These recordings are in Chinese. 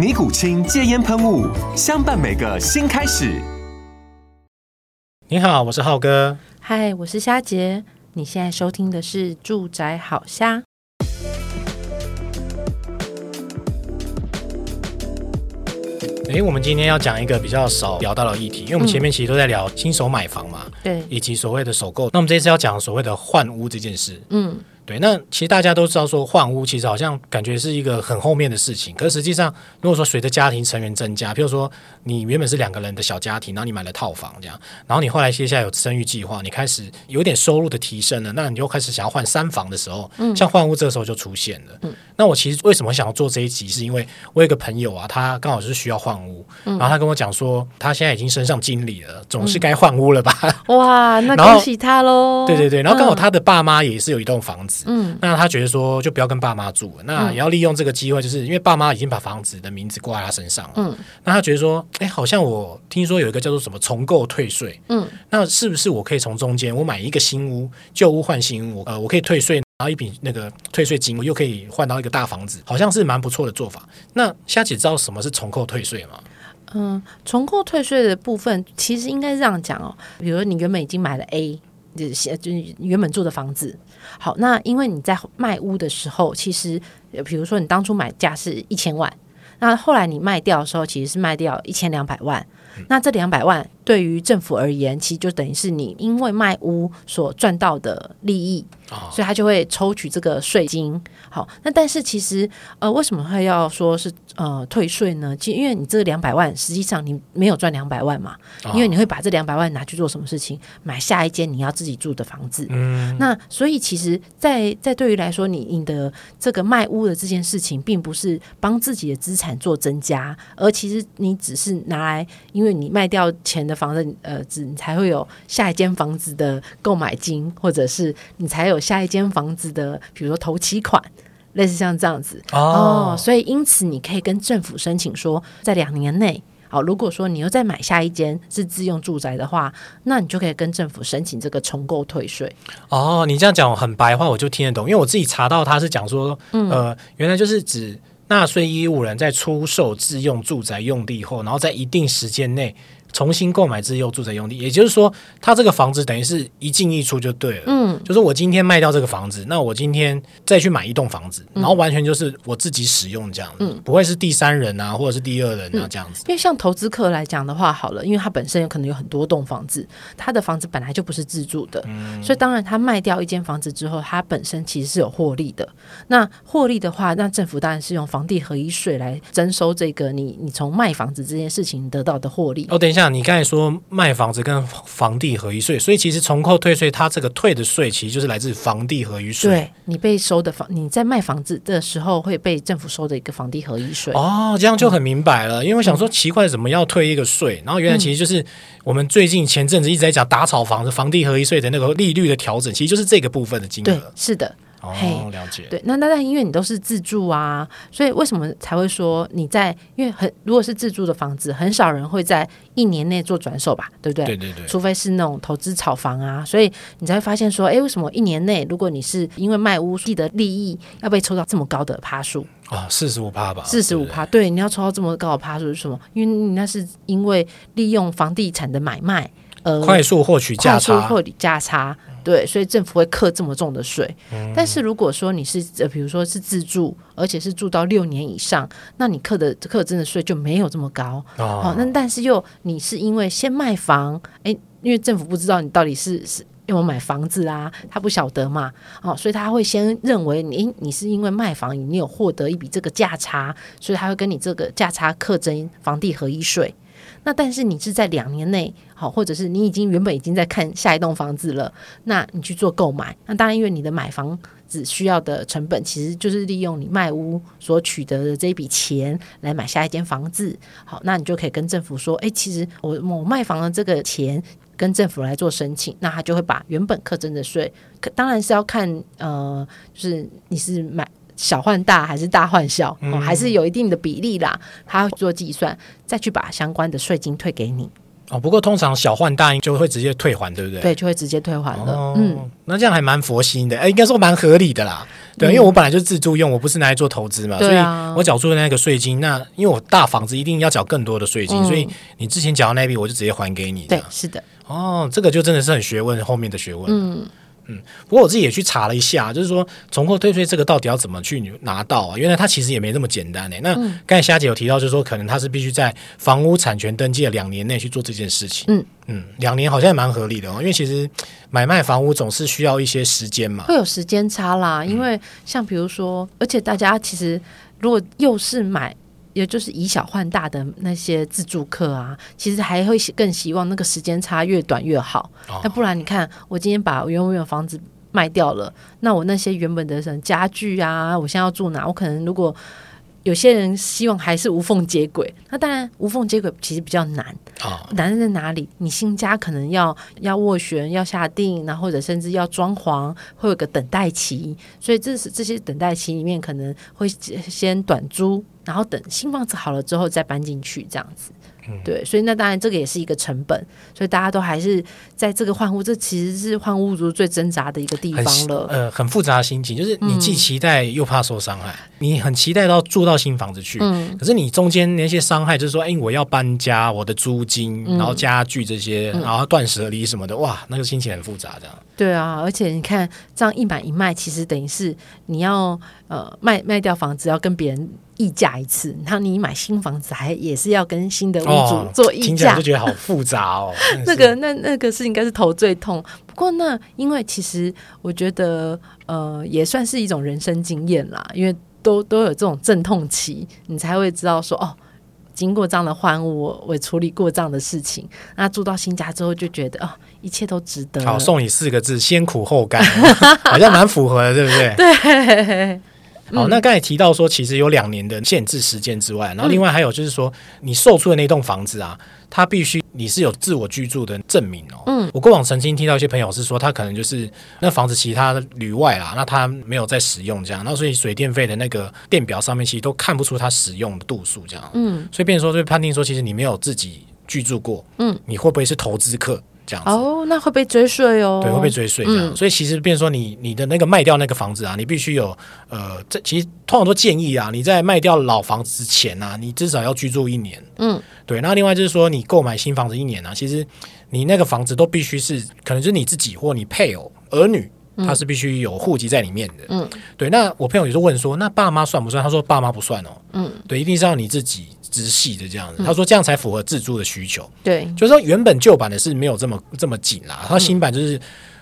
尼古清戒烟喷雾，相伴每个新开始。你好，我是浩哥。嗨，我是虾杰。你现在收听的是《住宅好虾》。哎，我们今天要讲一个比较少聊到的议题，因为我们前面其实都在聊新手买房嘛，对，以及所谓的首购。那我们这次要讲所谓的换屋这件事，嗯。对，那其实大家都知道，说换屋其实好像感觉是一个很后面的事情。可是实际上，如果说随着家庭成员增加，譬如说你原本是两个人的小家庭，然后你买了套房这样，然后你后来接下来有生育计划，你开始有点收入的提升了，那你就开始想要换三房的时候，嗯，像换屋这个时候就出现了。嗯，那我其实为什么想要做这一集，是因为我有一个朋友啊，他刚好是需要换屋，嗯，然后他跟我讲说，他现在已经升上经理了，总是该换屋了吧？哇，那 恭喜他喽！对对对，然后刚好他的爸妈也是有一栋房子，嗯，那他觉得。说，就不要跟爸妈住了，那也要利用这个机会，就是因为爸妈已经把房子的名字挂在他身上了。嗯，那他觉得说，哎，好像我听说有一个叫做什么重构退税，嗯，那是不是我可以从中间我买一个新屋，旧屋换新屋，呃，我可以退税，然后一笔那个退税金，我又可以换到一个大房子，好像是蛮不错的做法。那虾姐知道什么是重构退税吗？嗯，重构退税的部分其实应该是这样讲哦，比如你原本已经买了 A。就就原本住的房子，好，那因为你在卖屋的时候，其实比如说你当初买价是一千万，那后来你卖掉的时候，其实是卖掉一千两百万，嗯，那这两百万对于政府而言，其实就等于是你因为卖屋所赚到的利益。所以他就会抽取这个税金。好，那但是其实呃，为什么会要说是呃退税呢？其实因为你这两百万，实际上你没有赚两百万嘛，因为你会把这两百万拿去做什么事情？买下一间你要自己住的房子。嗯，那所以其实在，在在对于来说，你你的这个卖屋的这件事情，并不是帮自己的资产做增加，而其实你只是拿来，因为你卖掉钱的房子，呃，只你才会有下一间房子的购买金，或者是你才有。下一间房子的，比如说头期款，类似像这样子哦，哦，所以因此你可以跟政府申请说，在两年内，好，如果说你又再买下一间是自用住宅的话，那你就可以跟政府申请这个重购退税。哦，你这样讲很白话，我就听得懂，因为我自己查到他是讲说，嗯、呃，原来就是指纳税义务人在出售自用住宅用地后，然后在一定时间内。重新购买自用住宅用地，也就是说，他这个房子等于是一进一出就对了。嗯，就是我今天卖掉这个房子，那我今天再去买一栋房子，然后完全就是我自己使用这样子，嗯，不会是第三人啊，或者是第二人啊这样子。因为像投资客来讲的话，好了，因为他本身有可能有很多栋房子，他的房子本来就不是自住的，嗯，所以当然他卖掉一间房子之后，他本身其实是有获利的。那获利的话，那政府当然是用房地合一税来征收这个你你从卖房子这件事情得到的获利。哦，等一下。像你刚才说卖房子跟房地合一税，所以其实重扣退税，它这个退的税其实就是来自房地合一税。对，你被收的房，你在卖房子的时候会被政府收的一个房地合一税。哦，这样就很明白了。嗯、因为我想说奇怪，怎么要退一个税？然后原来其实就是我们最近前阵子一直在讲打炒房子房地合一税的那个利率的调整，其实就是这个部分的金额。对，是的。哦，了解。对，那那但因为你都是自住啊，所以为什么才会说你在？因为很如果是自住的房子，很少人会在一年内做转手吧，对不对？对对对。除非是那种投资炒房啊，所以你才会发现说，哎，为什么一年内，如果你是因为卖屋记得利益，要被抽到这么高的趴数啊？四十五趴吧。四十五趴，对，你要抽到这么高的趴数是什么？因为你那是因为利用房地产的买卖。呃，快速获取价差，获取价差，对，所以政府会课这么重的税。嗯、但是如果说你是呃，比如说是自住，而且是住到六年以上，那你课的课征的税就没有这么高。哦，哦，那但是又你是因为先卖房，哎，因为政府不知道你到底是是因为买房子啊，他不晓得嘛，哦，所以他会先认为你你是因为卖房，你有获得一笔这个价差，所以他会跟你这个价差课征房地合一税。那但是你是在两年内，好，或者是你已经原本已经在看下一栋房子了，那你去做购买，那当然因为你的买房子需要的成本，其实就是利用你卖屋所取得的这一笔钱来买下一间房子，好，那你就可以跟政府说，哎，其实我我卖房的这个钱跟政府来做申请，那他就会把原本课征的税，当然是要看，呃，就是你是买。小换大还是大换小，嗯、哦，还是有一定的比例啦。他会做计算，再去把相关的税金退给你。哦，不过通常小换大就会直接退还，对不对？对，就会直接退还了。哦、嗯，那这样还蛮佛心的，哎，应该说蛮合理的啦。对，嗯、因为我本来就是自住用，我不是拿来做投资嘛，啊、所以我缴出的那个税金，那因为我大房子一定要缴更多的税金，嗯、所以你之前缴的那笔我就直接还给你。对，是的。哦，这个就真的是很学问，后面的学问。嗯。嗯，不过我自己也去查了一下，就是说重扣退税这个到底要怎么去拿到啊？原来它其实也没那么简单诶、欸。那刚才虾姐有提到，就是说可能它是必须在房屋产权登记的两年内去做这件事情。嗯嗯，两年好像也蛮合理的哦，因为其实买卖房屋总是需要一些时间嘛，会有时间差啦。因为像比如说，而且大家其实如果又是买。也就是以小换大的那些自助客啊，其实还会更希望那个时间差越短越好。那、哦、不然你看，我今天把原本房子卖掉了，那我那些原本的什么家具啊，我现在要住哪？我可能如果有些人希望还是无缝接轨，那当然无缝接轨其实比较难。哦、难在哪里？你新家可能要要斡旋、要下定，然后或者甚至要装潢，会有个等待期。所以这是这些等待期里面可能会先短租。然后等新房子好了之后再搬进去，这样子，嗯、对，所以那当然这个也是一个成本，所以大家都还是在这个换屋，这其实是换屋族最挣扎的一个地方了。呃，很复杂的心情，就是你既期待又怕受伤害，嗯、你很期待到住到新房子去，嗯、可是你中间那些伤害，就是说，哎，我要搬家，我的租金，然后家具这些，嗯、然后断舍离什么的，哇，那个心情很复杂，这样。对啊，而且你看这样一买一卖，其实等于是你要呃卖卖掉房子，要跟别人议价一次，然后你买新房子还也是要跟新的屋主做议价，就觉得好复杂哦。那个那那个是应该是头最痛。不过那因为其实我觉得呃也算是一种人生经验啦，因为都都有这种阵痛期，你才会知道说哦。经过这样的换屋，我我处理过这样的事情，那住到新家之后就觉得哦，一切都值得。好，送你四个字：先苦后甘，好像蛮符合的，对不对？对。好，那刚才提到说，其实有两年的限制时间之外，然后另外还有就是说，你售出的那栋房子啊，它必须你是有自我居住的证明哦。嗯，我过往曾经听到一些朋友是说，他可能就是那房子其他旅外啦，那他没有在使用这样，那所以水电费的那个电表上面其实都看不出他使用的度数这样。嗯，所以变成说就判定说，其实你没有自己居住过，嗯，你会不会是投资客？这样子哦，那会被追税哦。对，会被追税这样。嗯、所以其实，变成说你你的那个卖掉那个房子啊，你必须有呃，这其实通常都建议啊，你在卖掉老房子之前啊，你至少要居住一年。嗯，对。那另外就是说，你购买新房子一年啊，其实你那个房子都必须是可能就是你自己或你配偶儿女，他是必须有户籍在里面的。嗯，对。那我朋友也是问说，那爸妈算不算？他说爸妈不算哦。嗯，对，一定是要你自己。直系的这样子，嗯、他说这样才符合自住的需求。对，就是说原本旧版的是没有这么这么紧啦，他新版就是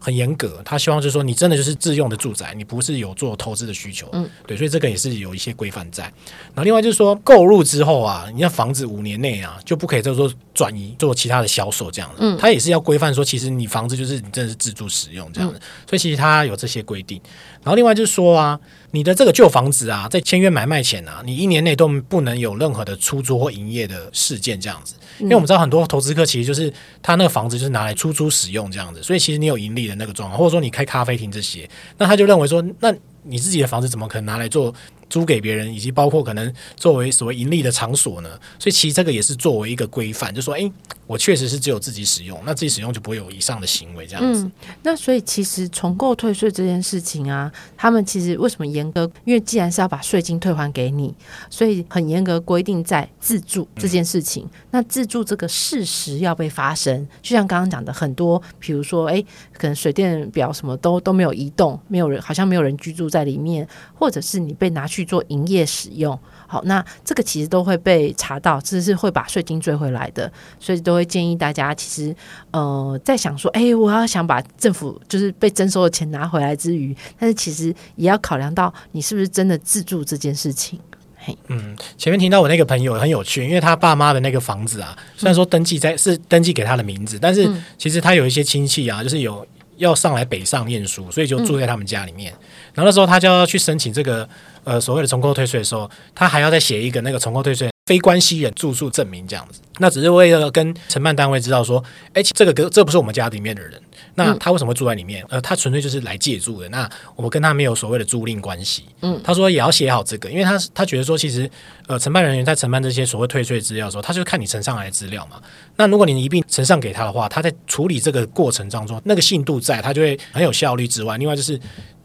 很严格，他希望就是说你真的就是自用的住宅，你不是有做投资的需求。嗯，对，所以这个也是有一些规范在。然后另外就是说购入之后啊，你要房子五年内啊就不可以再做转移做其他的销售这样子。嗯，他也是要规范说，其实你房子就是你真的是自住使用这样子。嗯、所以其实他有这些规定。然后另外就是说啊。你的这个旧房子啊，在签约买卖前啊，你一年内都不能有任何的出租或营业的事件这样子，因为我们知道很多投资客其实就是他那个房子就是拿来出租使用这样子，所以其实你有盈利的那个状况，或者说你开咖啡厅这些，那他就认为说，那你自己的房子怎么可能拿来做租给别人，以及包括可能作为所谓盈利的场所呢？所以其实这个也是作为一个规范，就说，哎，我确实是只有自己使用，那自己使用就不会有以上的行为这样子。那所以其实重购退税这件事情啊，他们其实为什么严格？因为既然是要把税金退还给你，所以很严格规定在自住这件事情。那自住这个事实要被发生，就像刚刚讲的很多，比如说，哎，可能水电表什么都都没有移动，没有人好像没有人居住在里面，或者是你被拿去做营业使用。好，那这个其实都会被查到，这是会把税金追回来的，所以都会建议大家，其实呃，在想说，哎，我要想把政府就是被征收的钱拿回来之余，但是其实也要考量到你是不是真的自住这件事情。嘿，嗯，前面听到我那个朋友很有趣，因为他爸妈的那个房子啊，虽然说登记在是登记给他的名字，但是其实他有一些亲戚啊，就是有要上来北上念书，所以就住在他们家里面，然后那时候他就要去申请这个。呃，所谓的重购退税的时候，他还要再写一个那个重购退税非关系人住宿证明这样子。那只是为了跟承办单位知道说，哎，这个哥这不是我们家里面的人，那他为什么会住在里面？呃，他纯粹就是来借住的。那我们跟他没有所谓的租赁关系。嗯，他说也要写好这个，因为他他觉得说，其实呃，承办人员在承办这些所谓退税资料的时候，他就看你呈上来的资料嘛。那如果你一并呈上给他的话，他在处理这个过程当中，那个信度在，他就会很有效率之外，另外就是。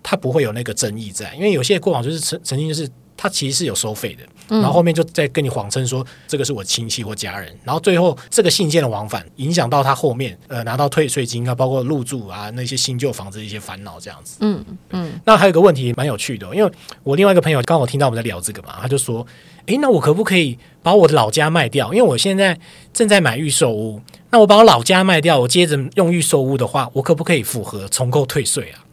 他不会有那个争议在，因为有些过往就是曾曾经就是他其实是有收费的，然后后面就在跟你谎称说这个是我亲戚或家人，然后最后这个信件的往返影响到他后面呃拿到退税金啊，包括入住啊那些新旧房子的一些烦恼这样子。嗯嗯。那还有个问题蛮有趣的，因为我另外一个朋友刚好听到我们在聊这个嘛，他就说：“诶，那我可不可以把我的老家卖掉？因为我现在正在买预售屋，那我把我老家卖掉，我接着用预售屋的话，我可不可以符合重购退税啊？”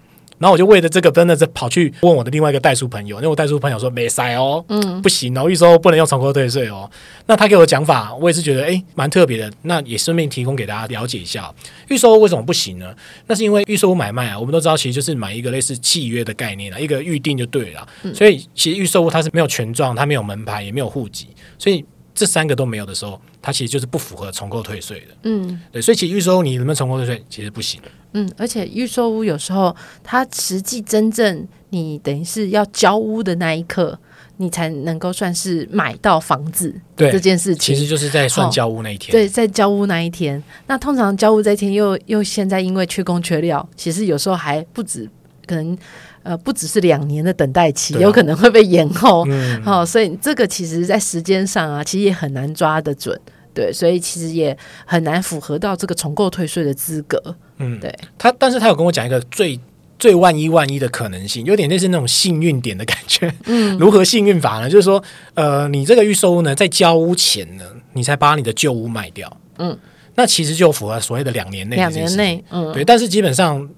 然后我就为了这个，真的是跑去问我的另外一个代书朋友，因为我代书朋友说没塞哦，嗯，不行哦，预售不能用重购退税哦。那他给我讲法，我也是觉得诶蛮特别的。那也顺便提供给大家了解一下，预售为什么不行呢？那是因为预售买卖啊，我们都知道其实就是买一个类似契约的概念啊，一个预定就对了。所以其实预售它是没有权状，它没有门牌，也没有户籍，所以这三个都没有的时候，它其实就是不符合重购退税的。嗯，对，所以其实预售你能不能重购退税，其实不行。嗯，而且预售屋有时候，它实际真正你等于是要交屋的那一刻，你才能够算是买到房子。对这件事情，其实就是在算交屋那一天。哦。对，在交屋那一天。那通常交屋这一天又又现在因为缺工缺料，其实有时候还不止，可能呃不只是两年的等待期，啊、有可能会被延后。嗯，好、哦，所以这个其实在时间上啊，其实也很难抓得准。对，所以其实也很难符合到这个重构退税的资格。嗯，对他，但是他有跟我讲一个最最万一万一的可能性，有点类似那种幸运点的感觉。嗯，如何幸运法呢？就是说，呃，你这个预售屋呢，在交屋前呢，你才把你的旧屋卖掉。嗯，那其实就符合所谓的两年内，两年内，嗯，对。但是基本上。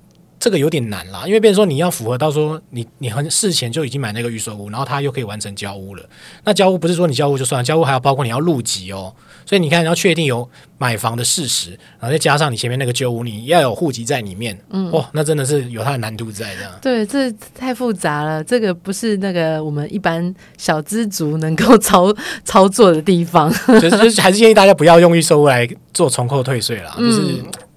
这个有点难啦，因为变成说你要符合到说你你很事前就已经买那个预售屋，然后他又可以完成交屋了。那交屋不是说你交屋就算了，交屋还要包括你要入籍哦。所以你看，你要确定有买房的事实，然后再加上你前面那个旧屋，你要有户籍在里面。嗯，哇，那真的是有它的难度在这样。对，这太复杂了，这个不是那个我们一般小资族能够操 操作的地方。所 以就是还是建议大家不要用预售屋来做重扣退税啦，就是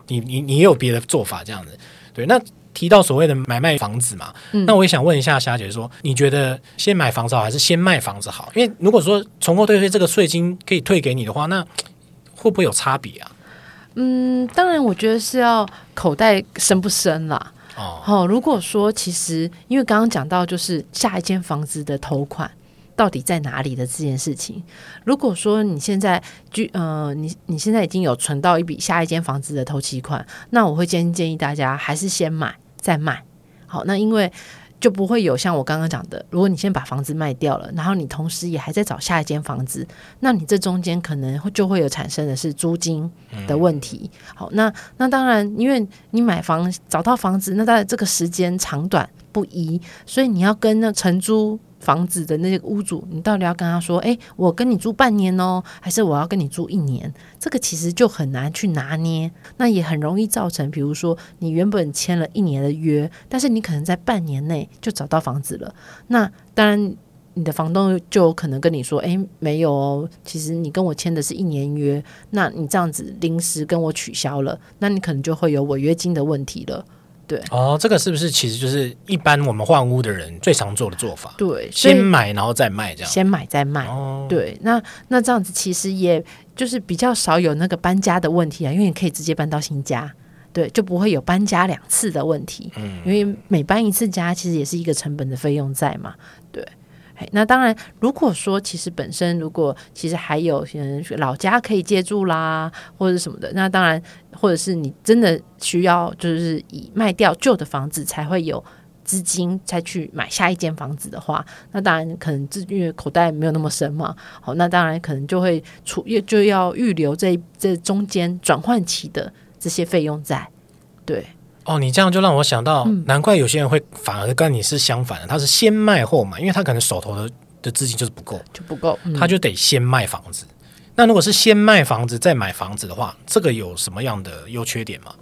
你你你也有别的做法这样子。对，那提到所谓的买卖房子嘛，嗯、那我也想问一下霞姐说，你觉得先买房子好还是先卖房子好？因为如果说重购退税这个税金可以退给你的话，那 会不会有差别啊？嗯，当然，我觉得是要口袋深不深啦。哦，好，如果说其实因为刚刚讲到就是下一间房子的头款。到底在哪里的这件事情？如果说你现在就呃，你你现在已经有存到一笔下一间房子的头期款，那我会建建议大家还是先买再卖。好，那因为就不会有像我刚刚讲的，如果你先把房子卖掉了，然后你同时也还在找下一间房子，那你这中间可能就会有产生的是租金的问题。好，那那当然，因为你买房找到房子，那当然这个时间长短不一，所以你要跟那承租。房子的那个屋主，你到底要跟他说：“诶，我跟你租半年哦，还是我要跟你租一年？”这个其实就很难去拿捏，那也很容易造成，比如说你原本签了一年的约，但是你可能在半年内就找到房子了。那当然，你的房东就有可能跟你说：“诶，没有哦，其实你跟我签的是一年约，那你这样子临时跟我取消了，那你可能就会有违约金的问题了。”对，哦，这个是不是其实就是一般我们换屋的人最常做的做法？对，先买然后再卖，这样先买再卖。哦，对，那那这样子其实也就是比较少有那个搬家的问题啊，因为你可以直接搬到新家，对，就不会有搬家两次的问题。嗯，因为每搬一次家，其实也是一个成本的费用在嘛，对。那当然，如果说其实本身如果其实还有人老家可以借住啦，或者什么的，那当然，或者是你真的需要就是以卖掉旧的房子才会有资金再去买下一间房子的话，那当然可能因为口袋没有那么深嘛，好，那当然可能就会出就要预留这这中间转换期的这些费用在，对。哦，你这样就让我想到，嗯、难怪有些人会反而跟你是相反的，他是先卖后买，因为他可能手头的的资金就是不够，就不够，嗯、他就得先卖房子。那如果是先卖房子再买房子的话，这个有什么样的优缺点吗？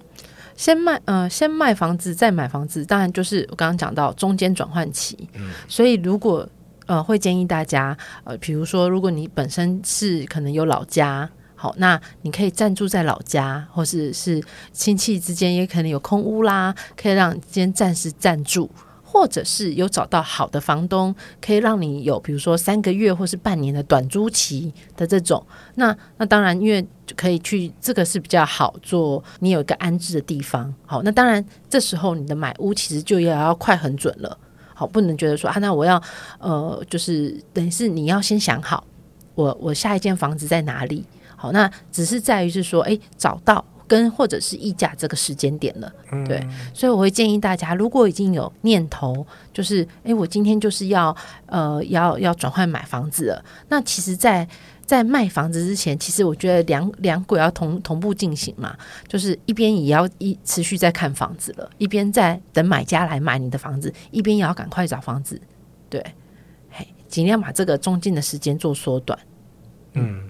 先卖，呃，先卖房子再买房子，当然就是我刚刚讲到中间转换期。嗯，所以如果呃会建议大家，呃，比如说如果你本身是可能有老家。好，那你可以暂住在老家，或是是亲戚之间也可能有空屋啦，可以让你先暂时暂住，或者是有找到好的房东，可以让你有比如说三个月或是半年的短租期的这种。那那当然，因为可以去这个是比较好做，你有一个安置的地方。好，那当然这时候你的买屋其实就要要快很准了。好，不能觉得说啊，那我要呃，就是等于是你要先想好，我我下一间房子在哪里。好，那只是在于是说，哎，找到跟或者是议价这个时间点了，嗯、对，所以我会建议大家，如果已经有念头，就是，哎，我今天就是要，呃，要要转换买房子了，那其实在，在在卖房子之前，其实我觉得两两轨要同同步进行嘛，就是一边也要一持续在看房子了，一边在等买家来买你的房子，一边也要赶快找房子，对，嘿，尽量把这个中间的时间做缩短，嗯。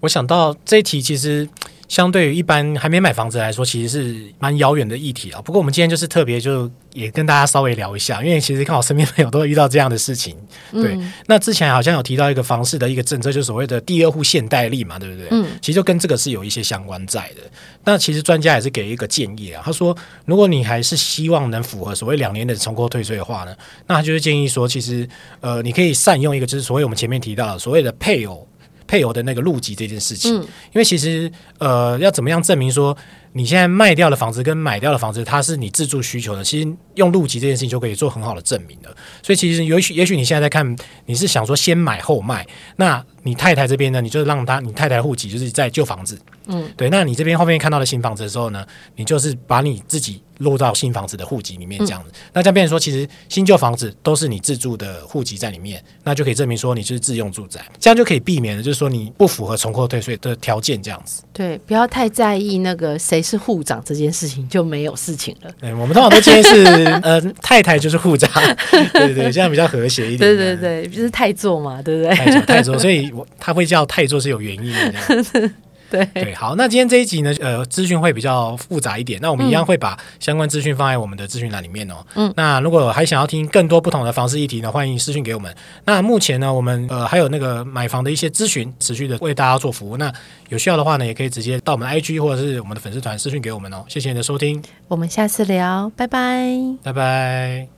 我想到这一题，其实相对于一般还没买房子来说，其实是蛮遥远的议题啊。不过我们今天就是特别，就也跟大家稍微聊一下，因为其实看我身边朋友都会遇到这样的事情。对，嗯、那之前好像有提到一个房市的一个政策，就是所谓的第二户限贷利嘛，对不对？嗯，其实就跟这个是有一些相关在的。那其实专家也是给一个建议啊，他说，如果你还是希望能符合所谓两年的重扣退税的话呢，那他就是建议说，其实呃，你可以善用一个，就是所谓我们前面提到的所谓的配偶。配偶的那个入籍这件事情，嗯、因为其实呃，要怎么样证明说你现在卖掉的房子跟买掉的房子它是你自住需求的，其实用入籍这件事情就可以做很好的证明了。所以其实也许也许你现在在看，你是想说先买后卖，那你太太这边呢，你就让他你太太户籍就是在旧房子，嗯，对，那你这边后面看到的新房子的时候呢，你就是把你自己。落到新房子的户籍里面，这样子，嗯、那这样变成说，其实新旧房子都是你自住的户籍在里面，那就可以证明说你是自用住宅，这样就可以避免了，就是说你不符合重扣退税的条件，这样子。对，不要太在意那个谁是护长这件事情，就没有事情了。对，我们通常都建议是，呃，太太就是护长，对对对，这样比较和谐一点。对对对，就是太座嘛，对不对？太座太座，所以我他会叫太座是有原因的。对对，好，那今天这一集呢，呃，资讯会比较复杂一点，那我们一样会把相关资讯放在我们的资讯栏里面哦。嗯，那如果还想要听更多不同的房事议题呢，欢迎私讯给我们。那目前呢，我们呃还有那个买房的一些咨询，持续的为大家做服务。那有需要的话呢，也可以直接到我们 IG 或者是我们的粉丝团私讯给我们哦。谢谢你的收听，我们下次聊，拜拜，拜拜。